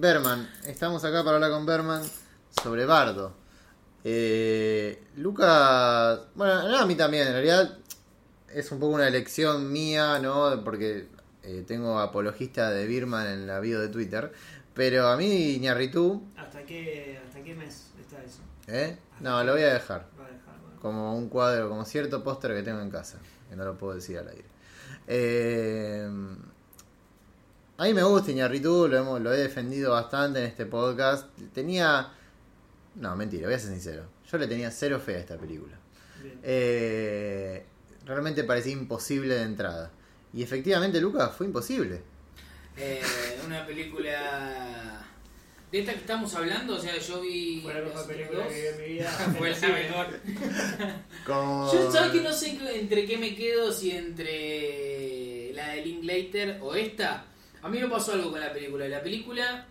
Berman. Estamos acá para hablar con Berman sobre Bardo. Eh, Lucas, bueno, no, a mí también, en realidad es un poco una elección mía, ¿no? Porque eh, tengo apologista de Birman en la bio de Twitter. Pero a mí, Iñarritu, ¿Hasta qué, ¿Hasta qué mes está eso? ¿eh? No, lo voy a dejar. A dejar, bueno. Como un cuadro, como cierto póster que tengo en casa. Que no lo puedo decir al aire. Eh, a mí me gusta Iñarritu, lo, hemos, lo he defendido bastante en este podcast. Tenía. No, mentira, voy a ser sincero. Yo le tenía cero fe a esta película. Eh, realmente parecía imposible de entrada. Y efectivamente, Lucas, fue imposible. Eh, una película de esta que estamos hablando, o sea, yo vi. Fue la mejor película dos. que vi en mi vida. Fue la mejor. Con... Yo sabes que no sé entre qué me quedo, si entre la de Linklater o esta. A mí me pasó algo con la película. La película,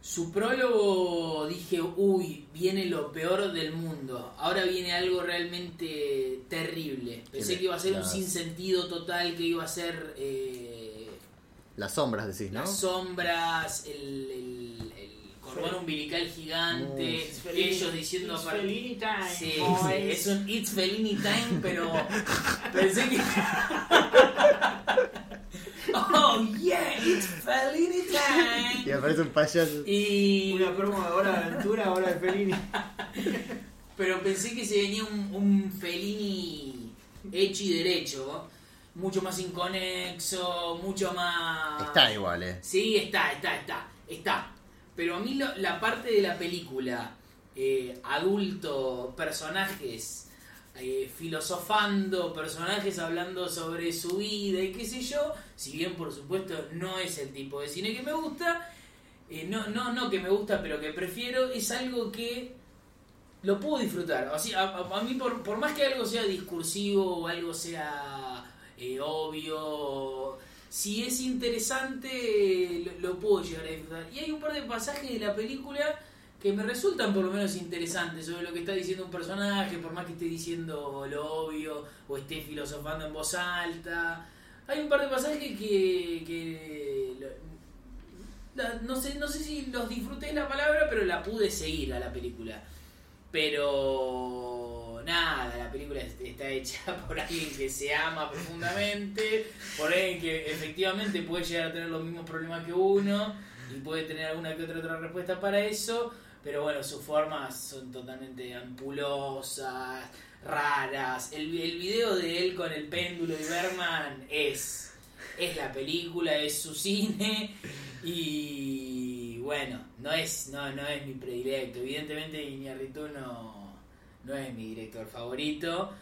su prólogo dije, uy, viene lo peor del mundo. Ahora viene algo realmente terrible. Pensé que iba a ser un Las- sinsentido total, que iba a ser eh, Las sombras decís, ¿no? las sombras, el, el, el cordón umbilical gigante. It's ellos diciendo it's Fellini time, Sí, boys. sí, es un It's Fellini Time, pero pensé que. oh yeah, It's Fellini Y Time. aparece un payaso. Y. Una promo de Hora de Aventura, Hora de Fellini. Pero pensé que se venía un, un Fellini hecho y derecho, mucho más inconexo, mucho más. Está igual, eh. Sí, está, está, está, está. Pero a mí lo- la parte de la película, eh, adulto, personajes eh, filosofando, personajes hablando sobre su vida y qué sé yo, si bien por supuesto no es el tipo de cine que me gusta, eh, no, no, no que me gusta, pero que prefiero, es algo que lo puedo disfrutar. O a, a- mí, por, por más que algo sea discursivo o algo sea eh, obvio, si es interesante, lo puedo llegar a disfrutar. Y hay un par de pasajes de la película que me resultan por lo menos interesantes sobre lo que está diciendo un personaje, por más que esté diciendo lo obvio o esté filosofando en voz alta. Hay un par de pasajes que... que no, sé, no sé si los disfruté de la palabra, pero la pude seguir a la película. Pero nada, la película est- está hecha por alguien que se ama profundamente, por alguien que efectivamente puede llegar a tener los mismos problemas que uno y puede tener alguna que otra otra respuesta para eso, pero bueno, sus formas son totalmente ampulosas, raras. El, el video de él con el péndulo y Berman es, es la película, es su cine y bueno, no es, no, no es mi predilecto. Evidentemente Iñárritu no, no es mi director favorito.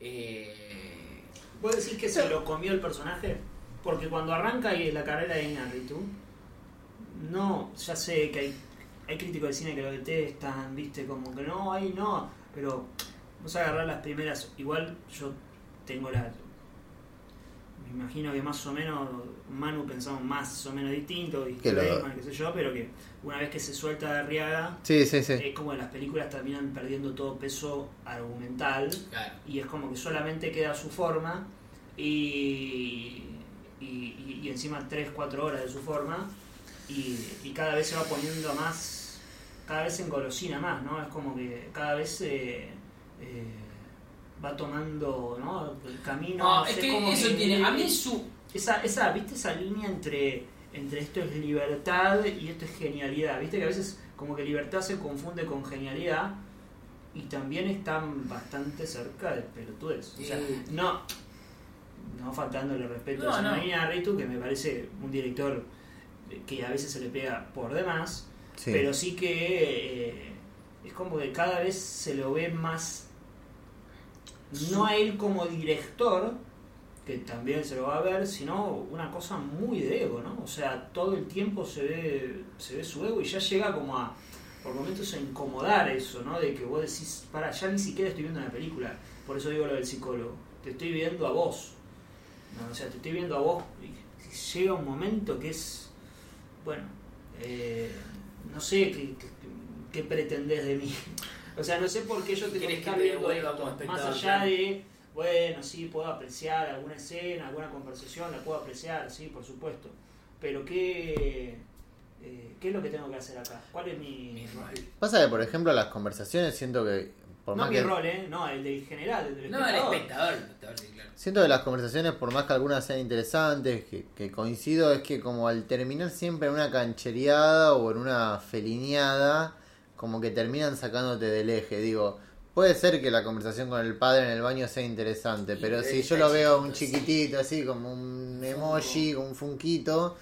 Eh, ¿Vos decís que se lo comió el personaje? Porque cuando arranca la carrera de Iñárritu, no, ya sé que hay, hay críticos de cine que lo detestan, viste, como que no, ahí no, pero vamos a agarrar las primeras, igual yo tengo la... Me imagino que más o menos Manu pensamos más o menos distinto, y Que lo- qué sé yo, pero que una vez que se suelta de Arriaga, Sí, sí, sí. es como que las películas terminan perdiendo todo peso argumental claro. y es como que solamente queda su forma y, y, y- y encima 3-4 horas de su forma y, y cada vez se va poniendo más, cada vez se engolosina más, ¿no? Es como que cada vez eh, eh, va tomando ¿no? el camino. No, no es sé, que como eso que- tiene. A mí su. esa, esa, ¿viste esa línea entre, entre esto es libertad y esto es genialidad? ¿Viste que a veces como que libertad se confunde con genialidad y también están bastante cerca de pelotudez? O sea, Sí. no, no faltándole respeto No, a. Samania Ritu, que me parece un director que a veces se le pega por demás, Pero sí que eh, es como que cada vez se lo ve más. No a él como director que también se lo va a ver sino una cosa muy de ego no o sea todo el tiempo se ve se ve su ego y ya llega como a por momentos a incomodar eso no de que vos decís para ya ni siquiera estoy viendo una película por eso digo lo del psicólogo. Te estoy viendo a vos no, o sea te estoy viendo a vos y llega un momento que es bueno eh, no sé qué, qué, qué pretendés de mí. O sea, no sé por qué yo te ¿Querés estar que viendo esto. Más allá de, bueno, sí, puedo apreciar alguna escena, alguna conversación, la puedo apreciar, sí, por supuesto. Pero qué, ¿qué es lo que tengo que hacer acá? ¿Cuál es mi, Mi rol. Pasa que, por ejemplo, las conversaciones siento que. Por no más mi que, rol, ¿eh? No, el del general, el del No, el espectador. el espectador, sí, claro. Siento que las conversaciones, por más que algunas sean interesantes, que, que coincido, es que como al terminar siempre en una canchereada o en una felineada, como que terminan sacándote del eje. Digo, puede ser que la conversación con el padre en el baño sea interesante, Y pero si yo lo veo un chiquitito, así como un emoji, como un funquito,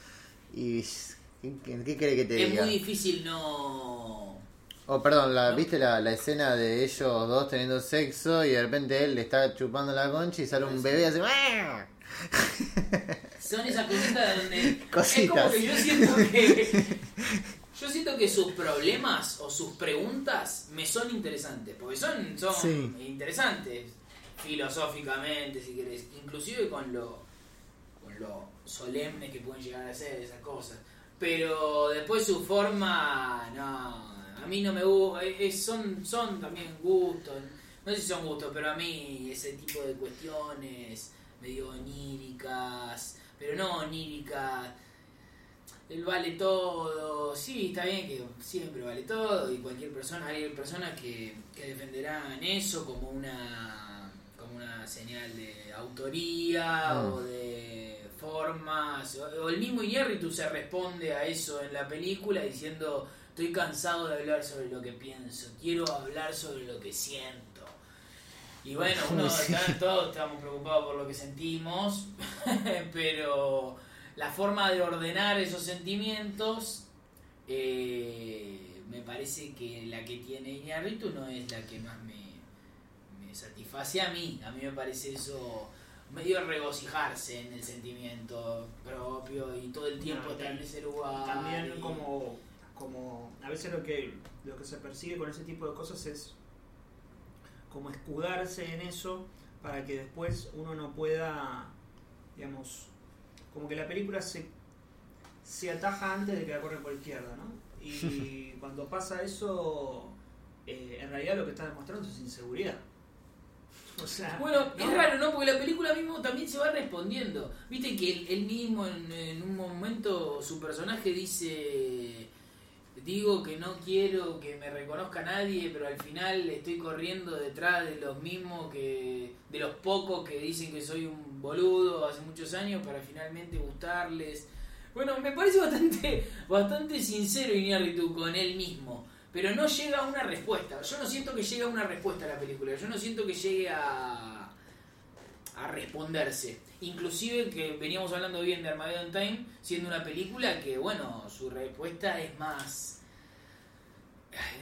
y... ¿Qué, qué, qué quiere que te Es diga? muy difícil no. Oh, perdón, la. ¿viste la, la escena de ellos dos teniendo sexo y de repente él le está chupando la concha y sale un bebé así... Son esas cositas donde. Cositas. Es como que yo siento que. Yo siento que sus problemas o sus preguntas me son interesantes. Porque son, son Sí. interesantes. Filosóficamente, si querés. Inclusive con lo. con lo solemne que pueden llegar a ser esas cosas. Pero después su forma. No. A mí no me gusta. Son, son también gustos. No sé si son gustos, pero a mí ese tipo de cuestiones medio oníricas, pero no oníricas, el vale todo, sí, está bien que siempre vale todo y cualquier persona, hay personas que, que defenderán eso como una, como una señal de autoría Mm. o de formas, o, o el mismo Iñárritu se responde a eso en la película diciendo estoy cansado de hablar sobre lo que pienso, quiero hablar sobre lo que siento. Y bueno, uno, Sí. todos estamos preocupados por lo que sentimos, pero la forma de ordenar esos sentimientos eh, me parece que la que tiene Iñárritu no es la que más me, me satisface a mí. A mí me parece eso medio regocijarse en el sentimiento propio y todo el tiempo No, estar en ese lugar. También y- como, como a veces lo que, lo que se persigue con ese tipo de cosas es como escudarse en eso para que después uno no pueda, digamos, como que la película se, se ataja antes de que la corren por izquierda, ¿no? Y cuando pasa eso, eh, en realidad lo que está demostrando es inseguridad. O sea, Bueno, ¿no? es raro, ¿no? Porque la película mismo también se va respondiendo. Viste que él, él mismo en, en un momento, su personaje dice, digo que no quiero que me reconozca nadie, pero al final estoy corriendo detrás de los mismos que, de los pocos que dicen que soy un boludo hace muchos años para finalmente gustarles. Bueno, me parece bastante, bastante sincero Iñárritu con él mismo. Pero no llega a una respuesta. Yo no siento que llegue a una respuesta a la película. Yo no siento que llegue a, a responderse. Inclusive que veníamos hablando bien de Armageddon Time, siendo una película que, bueno, su respuesta es más...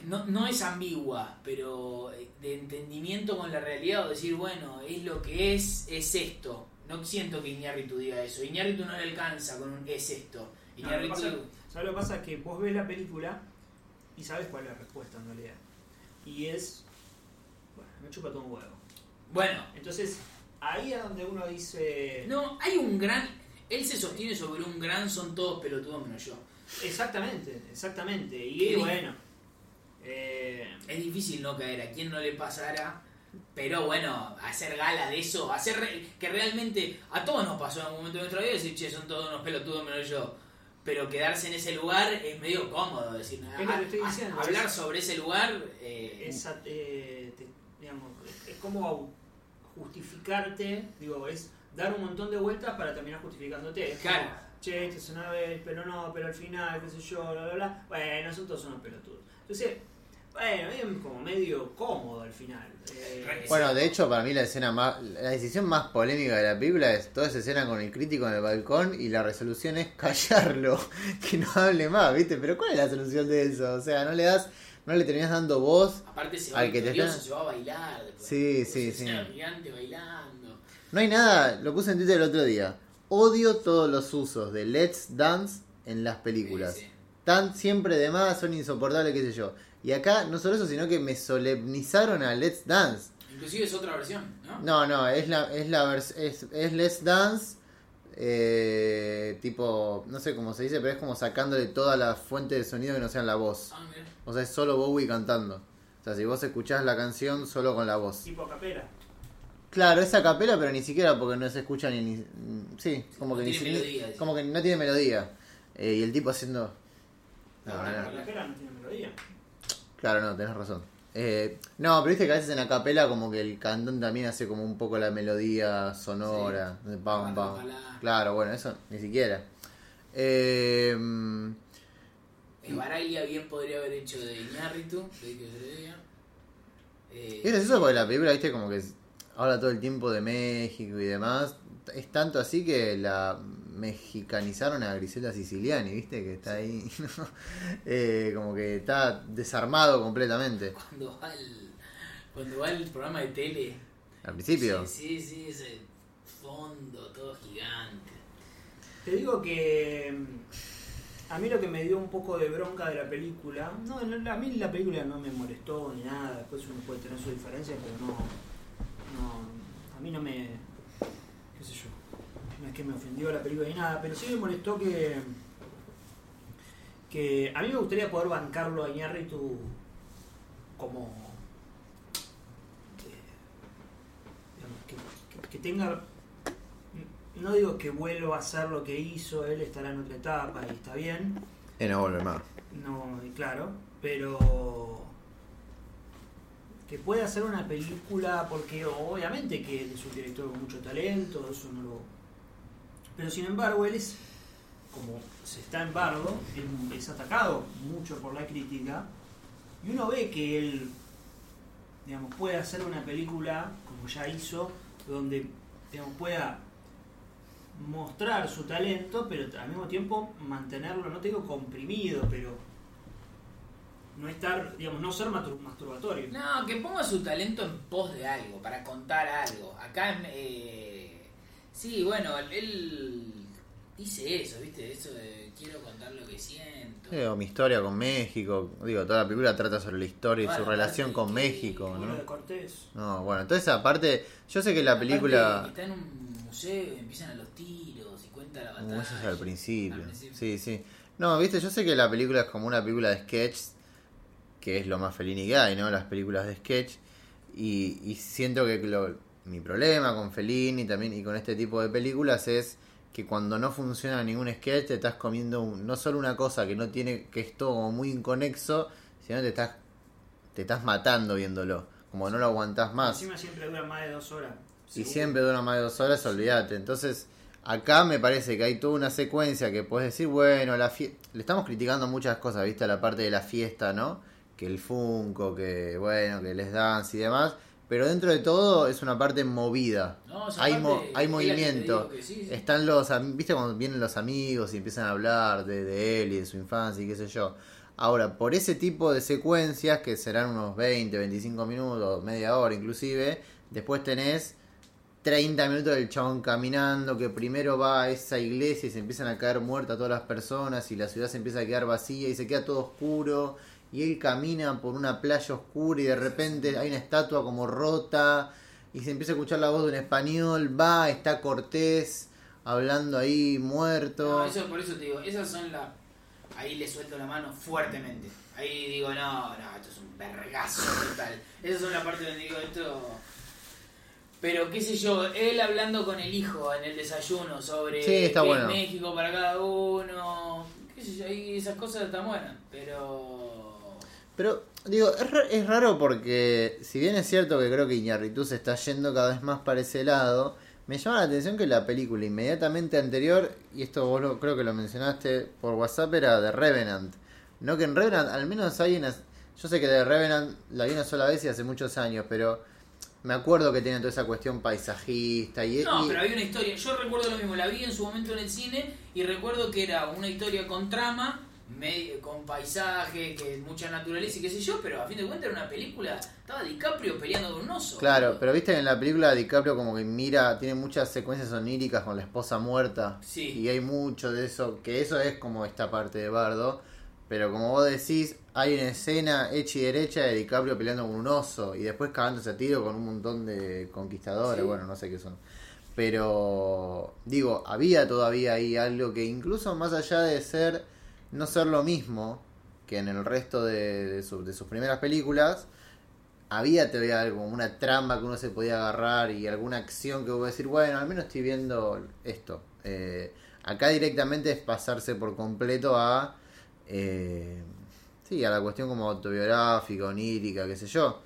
No, no es ambigua, pero de entendimiento con la realidad o decir, bueno, es lo que es, es esto. No siento que Iñárritu diga eso. Iñárritu no le alcanza con un es esto. No, lo Iñárritu- pasa- ¿Sabes lo que pasa? Es que vos ves la película y sabes cuál es la respuesta en realidad. Y es. Bueno, me chupa todo un huevo. Bueno, Entonces, ahí es donde uno dice. No, hay un gran. Él se sostiene sobre un gran son todos pelotudos menos yo. Exactamente, exactamente. Y bueno. eh, Es difícil no caer, a quien no le pasara. Pero bueno, hacer gala de eso, hacer re- que realmente a todos nos pasó en algún momento de nuestra vida decir, che, son todos unos pelotudos menos yo. Pero quedarse en ese lugar es medio cómodo, decir, Es lo que estoy a- diciendo, hablar es- sobre ese lugar. eh, esa- eh, te- digamos, es como justificarte, digo, es dar un montón de vueltas para terminar justificándote. Es como, Claro. che, este es una vez, pero no, pero al final, qué sé yo, bla, bla, bla. Bueno, son todos unos pelotudos. Entonces, bueno, es como medio cómodo al final. Eh, Bueno, de hecho, para mí la escena más. La decisión más polémica de la película es toda esa escena con el crítico en el balcón y la resolución es callarlo, que no hable más, ¿viste? Pero ¿cuál es la solución de eso? O sea, no le das. No le terminás dando voz. aparte se va al que te está- se va a bailar. después. Sí, sí, sí. gigante bailando. No hay nada. Lo puse en Twitter el otro día. Odio todos los usos de Let's Dance en las películas. Sí, sí. Están siempre de más, son insoportables, qué sé yo. Y acá no solo eso, sino que me solemnizaron a Let's Dance. Inclusive es otra versión, ¿no? No, no, es la, es la vers- es, es Let's Dance, eh, tipo, no sé cómo se dice, pero es como sacándole toda la fuente de sonido que no sea la voz. Ah. O sea, es solo Bowie cantando. O sea, si vos escuchás la canción solo con la voz. tipo capera. Claro, es a capela, pero ni siquiera porque no se escucha ni... ni- sí, como No que, ni tiene si- melodía, como que no tiene melodía. Eh, y el tipo haciendo... No, Ahora, no. la capela no tiene melodía. Claro, no, tenés razón. Eh, no, pero viste que a veces en la capela como que el cantón también hace como un poco la melodía sonora. de pam, pam. Claro, bueno, eso ni siquiera. Eh, Eh, Baraglia bien podría haber hecho de Iñárritu. Eh, es gracioso porque la película, viste, como que habla todo el tiempo de México y demás. Es tanto así que la mexicanizaron a Grisela Siciliani, viste, que está ahí. ¿no? Eh, como que está desarmado completamente. Cuando va el, cuando va el programa de tele. Al principio. Sí, sí, sí, ese fondo todo gigante. Te digo que mm, a mí lo que me dio un poco de bronca de la película, no, a mí la película no me molestó ni nada, después uno puede tener sus diferencias, pero no, no, a mí no me, qué sé yo, es que me ofendió la película ni nada, pero sí me molestó que, que a mí me gustaría poder bancarlo a Iñárritu como, digamos, que- que- que tenga no digo que vuelva a hacer lo que hizo, él estará en otra etapa y está bien, Y no vuelve más. no, claro, pero que pueda hacer una película, porque obviamente que él es un director con mucho talento, eso no lo... Pero sin embargo, él es, como se está en Bardo, es atacado mucho por la crítica, y uno ve que él, digamos, puede hacer una película, como ya hizo, donde, digamos, pueda mostrar su talento, pero al mismo tiempo mantenerlo, no te digo comprimido, pero no estar, digamos, no ser mastur- masturbatorio. No, que ponga su talento en pos de algo, para contar algo. Acá, eh, sí, bueno, él dice eso, ¿viste? Eso de quiero contar lo que siento. Eh, o mi historia con México. Digo, toda la película trata sobre la historia y su la relación con que- México, Bueno, de ¿no? Cortés. No, bueno, entonces aparte, yo sé que la Aparte, película... está en un museo y empiezan a los tiros y cuenta la batalla. Uh, eso es al principio. Al principio. Sí, sí. No, viste, yo sé que la película es como una película de sketch, que es lo más Fellini que hay, ¿no? Las películas de sketch. Y, y siento que lo- mi problema con Fellini también y con este tipo de películas es que cuando no funciona ningún sketch te estás comiendo un- no solo una cosa que no tiene, que es todo como muy inconexo, sino te estás, te estás matando viéndolo. Como no lo aguantás más Encima siempre dura más de dos horas. y seguro. siempre dura más de dos horas, olvídate. Entonces, acá me parece que hay toda una secuencia que puedes decir, bueno, la fie- le estamos criticando muchas cosas, ¿viste? La parte de la fiesta, ¿no? Que el Funko, que bueno, que les dance y demás. Pero dentro de todo es una parte movida. No, esa hay, mo- hay movimiento. sí, sí. Están los, ¿viste? Cuando vienen los amigos y empiezan a hablar de, de él y de su infancia y qué sé yo. Ahora, por ese tipo de secuencias, que serán unos 20, 25 minutos, media hora inclusive, después tenés 30 minutos del chabón caminando, que primero va a esa iglesia y se empiezan a caer muertas todas las personas y la ciudad se empieza a quedar vacía y se queda todo oscuro y él camina por una playa oscura y de repente hay una estatua como rota y se empieza a escuchar la voz de un español, va, está Cortés hablando ahí muerto. No, eso, por eso te digo, esas son las. Ahí le suelto la mano fuertemente. Ahí digo, no, no, esto es un vergazo total. Esas son la parte donde digo, esto. Pero qué sé yo, él hablando con el hijo en el desayuno sobre Sí, está bueno. México para cada uno. Qué sé yo, ahí esas cosas están buenas. Pero. Pero, digo, es, es raro porque, si bien es cierto que creo que Iñárritu se está yendo cada vez más para ese lado, me llama la atención que la película inmediatamente anterior, y esto vos lo- creo que lo mencionaste por WhatsApp, era The Revenant. No que en Revenant, al menos hay una... Yo sé que The Revenant la vi una sola vez y hace muchos años, pero me acuerdo que tiene toda esa cuestión paisajista y... No, y- pero había una historia. Yo recuerdo lo mismo, la vi en su momento en el cine y recuerdo que era una historia con trama, medio, con paisaje, que mucha naturaleza y qué sé yo, pero a fin de cuentas era una película. Estaba DiCaprio peleando con un oso. Claro, pero viste que en la película DiCaprio como que mira, tiene muchas secuencias oníricas con la esposa muerta. Sí. Y hay mucho de eso, que eso es como esta parte de Bardo. Pero como vos decís, hay una escena hecha y derecha de DiCaprio peleando con un oso y después cagándose a tiro con un montón de conquistadores, Sí. bueno, no sé qué son. Pero digo, había todavía ahí algo que incluso más allá de ser, no ser lo mismo que en el resto de, de su- de sus primeras películas, había todavía algo, una trama que uno se podía agarrar y alguna acción que uno decir, bueno, al menos estoy viendo esto. Eh, acá directamente es pasarse por completo a Eh, sí, a la cuestión como autobiográfica, onírica, qué sé yo.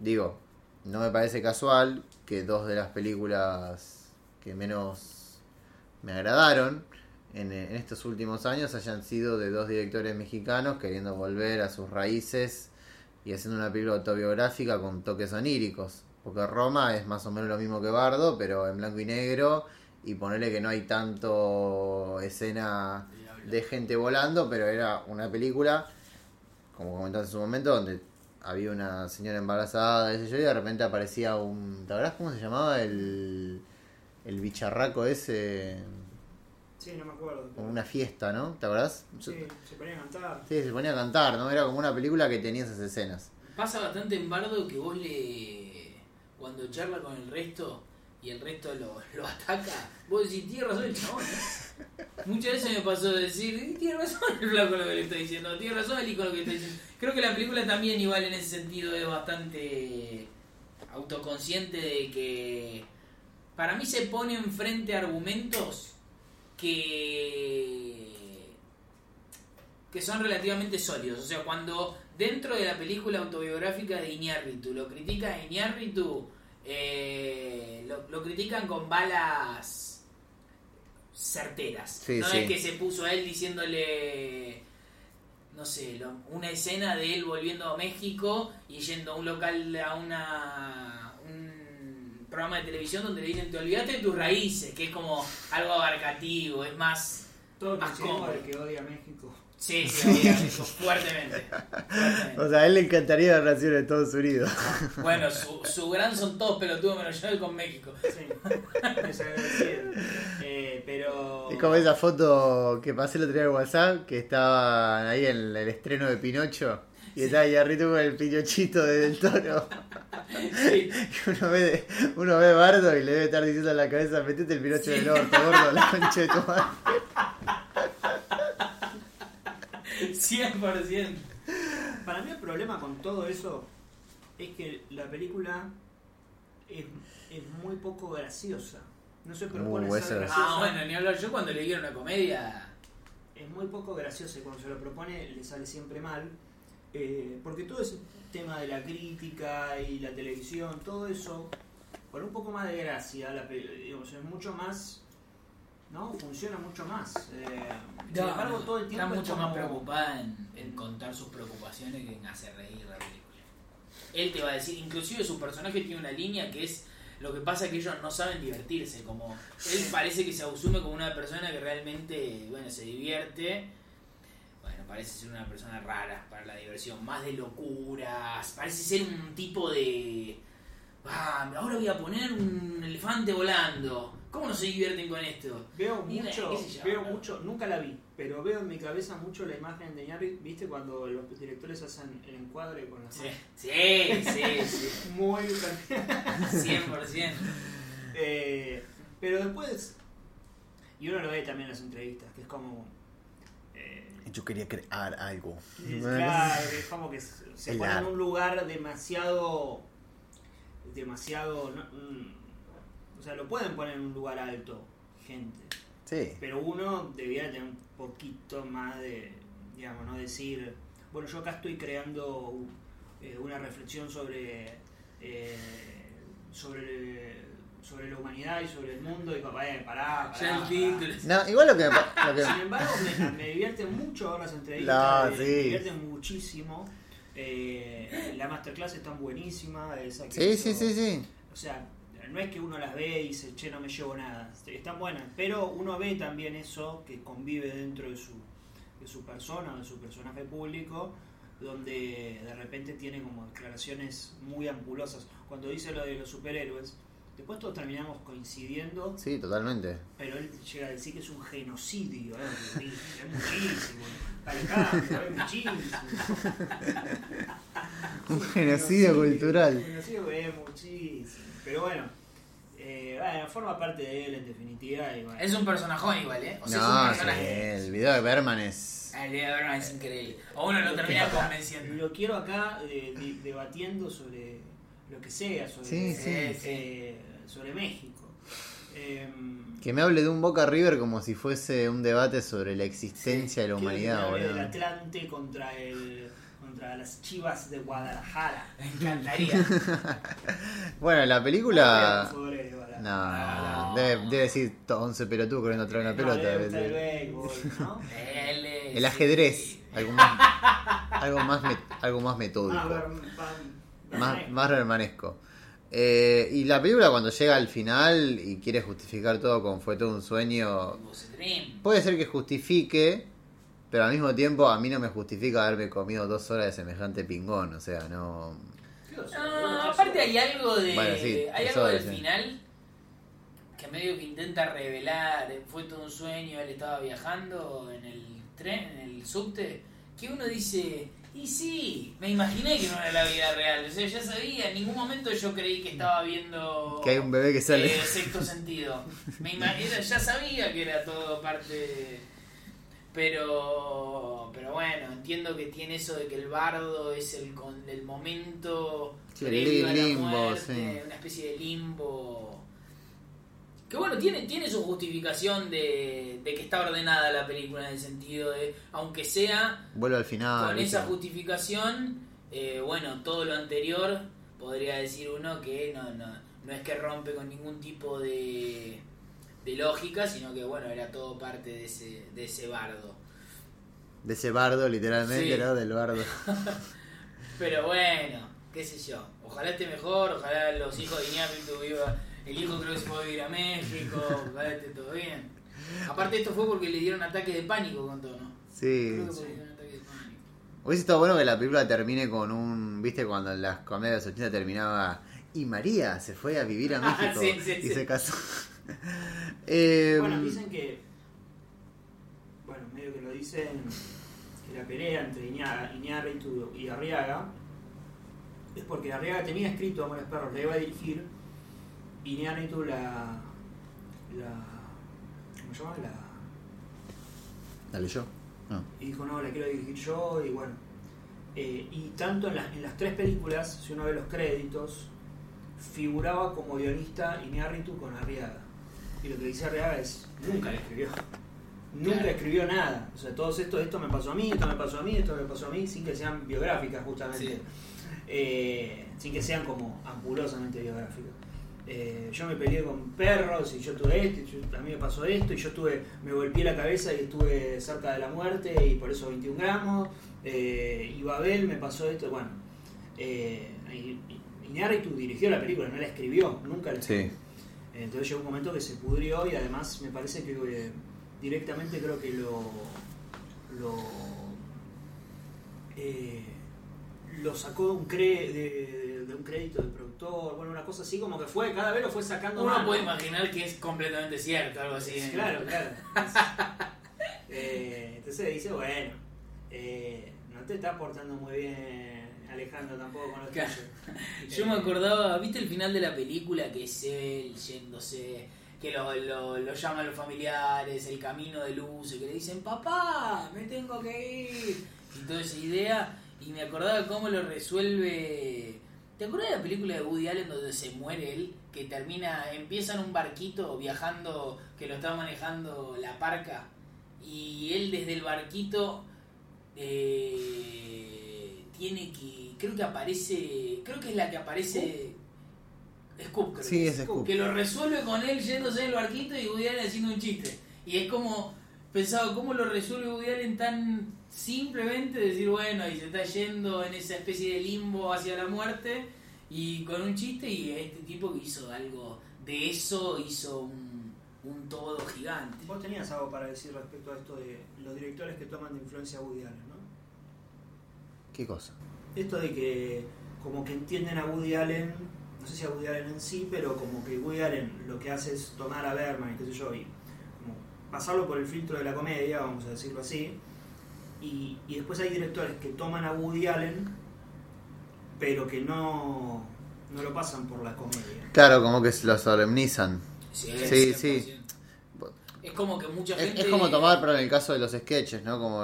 Digo, no me parece casual que dos de las películas que menos me agradaron en, en estos últimos años hayan sido de dos directores mexicanos queriendo volver a sus raíces y haciendo una película autobiográfica con toques oníricos. Porque Roma es más o menos lo mismo que Bardo, pero en blanco y negro. Y ponerle que no hay tanto escena de gente volando, pero era una película, como comentaste en su momento, donde había una señora embarazada, y de repente aparecía un. ¿Te acordás cómo se llamaba el. el bicharraco ese? Sí, no me acuerdo. Como una fiesta, ¿no? ¿Te acordás? Sí, se ponía a cantar. Sí, se ponía a cantar, ¿no? Era como una película que tenía esas escenas. Pasa bastante en Bardo que vos le. Cuando charla con el resto y el resto lo, lo ataca, vos decís, tiene razón el chabón. ¿eh?". Muchas veces me pasó de decir, tiene razón el flaco lo que le está diciendo, tiene razón el hijo lo que está diciendo. Creo que la película también, igual en ese sentido, es bastante autoconsciente de que. Para mí se pone enfrente argumentos que que son relativamente sólidos. O sea, cuando dentro de la película autobiográfica de Iñárritu lo critica a Iñárritu, eh, lo, lo critican con balas certeras. Sí, no sí. es que se puso a él diciéndole, no sé, lo- una escena de él volviendo a México y yendo a un local, a una un programa de televisión donde le dicen, te olvidaste de tus raíces, que es como algo abarcativo, es más... Todo el Más del que odia a México. Sí, sí, odia fuertemente. fuertemente. O sea, a él le encantaría la relación de Estados Unidos. Bueno, su, su gran son todos pelotudos menos yo y con México. Sí. Eh, pero. Es como esa foto que pasé el otro día en WhatsApp, que estaba ahí en el estreno de Pinocho. Y ahí arriba con el pinochito de del toro. Sí. Y uno ve, de- uno ve a Bardo y le debe estar diciendo en la cabeza, metete el pinocho del orto, gordo, la concha de tu madre. 100%. Para mí el problema con todo eso es que la película es, es muy poco graciosa. No se propone Uh, ser graciosa. Ah, bueno, ni hablar yo cuando le digo una comedia. Es muy poco graciosa y cuando se lo propone le sale siempre mal. Eh, porque todo ese tema de la crítica y la televisión, todo eso, con un poco más de gracia, la, digamos, es mucho más. ¿No? Funciona mucho más. Eh, sin embargo, todo el Está tiempo es mucho como- más preocupada en, en contar sus preocupaciones que en hacer reír la película. Él te va a decir, inclusive su personaje tiene una línea que es lo que pasa es que ellos no saben divertirse, como él parece que se asume como una persona que realmente, bueno, se divierte. Bueno, parece ser una persona rara para la diversión, más de locuras, parece ser un tipo de... Ah, ahora voy a poner un elefante volando. ¿Cómo no se divierten con esto? Veo mucho, veo ¿no? mucho, nunca la vi, pero veo en mi cabeza mucho la imagen de Ñarri, ¿viste? Cuando los directores hacen el encuadre con las Sí, sí, sí, sí. Muy 100%. eh, Pero después, y uno lo ve también en las entrevistas, que es como... Yo quería crear algo. claro, es como que se pone en un lugar demasiado... Demasiado... no- mm, o sea, lo pueden poner en un lugar alto, gente. Sí. Pero uno debiera tener un poquito más de, digamos, no decir, bueno, yo acá estoy creando eh, una reflexión sobre, eh, sobre, sobre la humanidad y sobre el mundo y papá, eh, pará, pará, Ya el pará. título. No, igual lo que me, pa- lo que- Sin embargo, me, me divierte mucho ver las entrevistas, No, me, sí. me divierten muchísimo. Eh, la masterclass está buenísima. Esa que Sí, hizo- sí, sí, sí. o sea, no es que uno las ve y dice, che, no me llevo nada. Están buenas, pero uno ve también eso que convive dentro de su, de su persona, de su personaje público, donde de repente tiene como declaraciones muy ampulosas. Cuando dice lo de los superhéroes, después todos terminamos coincidiendo, Sí, totalmente. pero él llega a decir que es un genocidio. ¿eh? Es muchísimo. Alejandro, es muchísimo. Un genocidio cultural. Un genocidio es muchísimo. Pero bueno, eh, bueno, forma parte de él en definitiva. Y bueno. Es un personajón igual, ¿eh? O sea, No, es un sí, personaje. el video de Berman es. Ah, El de Berman es increíble. O uno lo termina convenciendo. Lo quiero acá eh, de- debatiendo sobre lo que sea, sobre, Sí, sí. eh, sobre México. Em, Que me hable de un Boca River como si fuese un debate sobre la existencia de la que humanidad, del boludo. Atlante contra el contra las Chivas de Guadalajara. Me encantaría. Bueno, la película. No. No, No. debe, debe decir to- 11 pelotudos corriendo atrás de una pelota. debe el ajedrez, algo más, algo más, met- algo más metódico. Ah, ver, van- más, más hermanesco. Eh, y la película cuando llega al final y quiere justificar todo como fue todo un sueño, puede ser que justifique, pero al mismo tiempo a mí no me justifica haberme comido dos horas de semejante pingón, o sea, no... No, aparte hay algo de. Bueno, sí, hay algo del sí. final que medio que intenta revelar. eh, Fue todo un sueño, él estaba viajando en el tren, en el subte. Que uno dice. Y sí, me imaginé que no era la vida real. O sea, ya sabía, en ningún momento yo creí que estaba viendo. Que hay un bebé que sale. eh, sexto sentido. Me ima- era- ya sabía que era todo parte. Pero. Pero bueno, entiendo que tiene eso de que el bardo es el, con, el momento. Sí, el limbo, muerte, sí. Una especie de limbo. Que bueno, tiene, tiene su justificación de, de que está ordenada la película en el sentido de, aunque sea Vuelvo al final. con esa justificación, eh, bueno, todo lo anterior podría decir uno que no, no, no es que rompe con ningún tipo de, de lógica, sino que bueno, era todo parte de ese, de ese bardo. De ese bardo, literalmente, Sí. ¿no? Del bardo. Pero bueno, qué sé yo, ojalá esté mejor, ojalá los hijos de Iñárritu viva, el hijo creo que se fue a vivir a México, esté todo bien. Aparte esto fue porque le dieron ataque de pánico con todo, ¿no? Sí. Creo que porque le dieron ataque de pánico. Hubiese estado bueno que la película termine con un. ¿Viste cuando en las comedias de los 80 terminaba. Y María se fue a vivir a Ah, México sí, sí, y se casó. Eh, Bueno, dicen que. Bueno, medio que lo dicen. Que la pelea entre Iñárritu y Arriaga. Es porque Arriaga tenía escrito Amores Perros, le iba a dirigir. Iñárritu la. la ¿Cómo se llama? La. ¿La leyó? No. Y dijo, no, la quiero dirigir yo, y bueno. Eh, y tanto en las, en las tres películas, si uno ve los créditos, figuraba como guionista Iñárritu con Arriaga. Y lo que dice Arriaga es, nunca le escribió. Nunca Claro. escribió nada. O sea, todos esto, esto me pasó a mí, esto me pasó a mí, esto me pasó a mí, sin que sean biográficas justamente. Sí. Eh, sin que sean como ampulosamente biográficas. Eh, yo me peleé con perros y yo tuve esto, y yo- a mí me pasó esto, y yo tuve, me golpeé la cabeza y estuve cerca de la muerte y por eso 21 gramos, eh, y Babel me pasó esto, bueno. Eh, Iñárritu dirigió la película, no la escribió, nunca la escribió. Sí. Entonces llegó un momento que se pudrió y además me parece que eh, directamente creo que lo lo, eh, lo sacó de un, cre- de, de un crédito de productor, bueno, una cosa así como que fue, cada vez lo fue sacando Uno más. puede ¿no? imaginar que es completamente cierto, algo así. ¿eh? Claro, claro. Eh, entonces dice, bueno, eh, no te está portando muy bien Alejandro tampoco con los Claro. Yo me acordaba, ¿viste el final de la película? Que es él yéndose, que lo, lo, lo llaman los familiares, el camino de luz, y que le dicen, papá, me tengo que ir. Y toda esa idea, y me acordaba cómo lo resuelve. ¿Te acuerdas de la película de Woody Allen donde se muere él? Que termina, empieza en un barquito viajando, que lo está manejando la parca, y él desde el barquito eh, tiene que, creo que aparece, creo que es la que aparece Scoop, creo Sí, que es Scoop. que lo resuelve con él yéndose en el barquito y Woody Allen haciendo un chiste. Y es como, pensaba, ¿cómo lo resuelve Woody Allen tan simplemente decir, bueno, y se está yendo en esa especie de limbo hacia la muerte y con un chiste y este tipo que hizo algo de eso, hizo un, un todo gigante. Vos tenías algo para decir respecto a esto de los directores que toman de influencia a Woody Allen, ¿no? ¿Qué cosa? Esto de que como que entienden a Woody Allen, no sé si a Woody Allen en sí, pero como que Woody Allen lo que hace es tomar a Berman y qué sé yo, y pasarlo por el filtro de la comedia, vamos a decirlo así, y, y después hay directores que toman a Woody Allen, pero que no, no lo pasan por la comedia. Claro, como que lo solemnizan. Sí, Sí, 100%. sí. Es como que mucha gente... es como tomar, pero en el caso de los sketches, ¿no? Como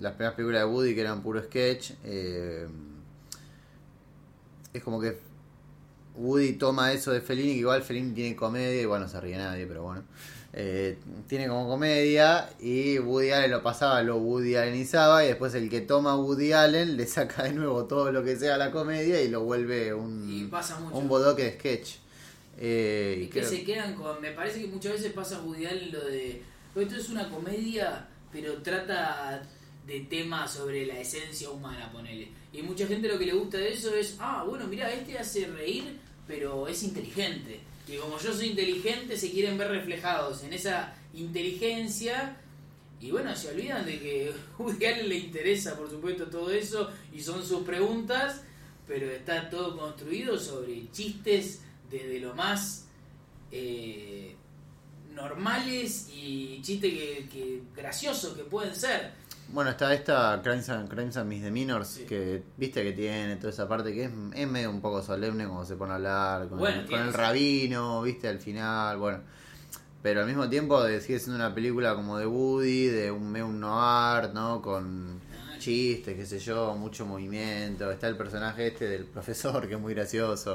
las primeras películas de Woody que eran puro sketch. eh, es como que Woody toma eso de Fellini, que igual Fellini tiene comedia, y bueno, se ríe nadie, pero bueno. Eh, tiene como comedia y Woody Allen lo pasaba, lo Woody Allenizaba y después el que toma Woody Allen le saca de nuevo todo lo que sea la comedia y lo vuelve Y un, pasa mucho. un bodoque de sketch. Eh, Y que creo- se quedan con. Me parece que muchas veces pasa Woody Allen lo de. "Pues Esto es una comedia, pero trata de temas sobre la esencia humana, ponele. Y mucha gente lo que le gusta de eso es: ah, bueno, mira, este hace reír, pero es inteligente. Y como yo soy inteligente, se quieren ver reflejados en esa inteligencia. Y bueno, se olvidan de que Woody Allen le interesa, por supuesto, todo eso y son sus preguntas, pero está todo construido sobre chistes desde lo más eh, normales y chistes que, que graciosos que pueden ser. Bueno, está esta Crimes and, Crimes and Misdemeanors, Sí. que viste que tiene toda esa parte que es, es medio un poco solemne como se pone a hablar, con, Bueno, el, con rabino, viste, al final, bueno. Pero al mismo tiempo de- sigue siendo una película como de Woody, de un un noir, ¿no? Con chistes, qué sé yo, mucho movimiento. Está el personaje este del profesor que es muy gracioso.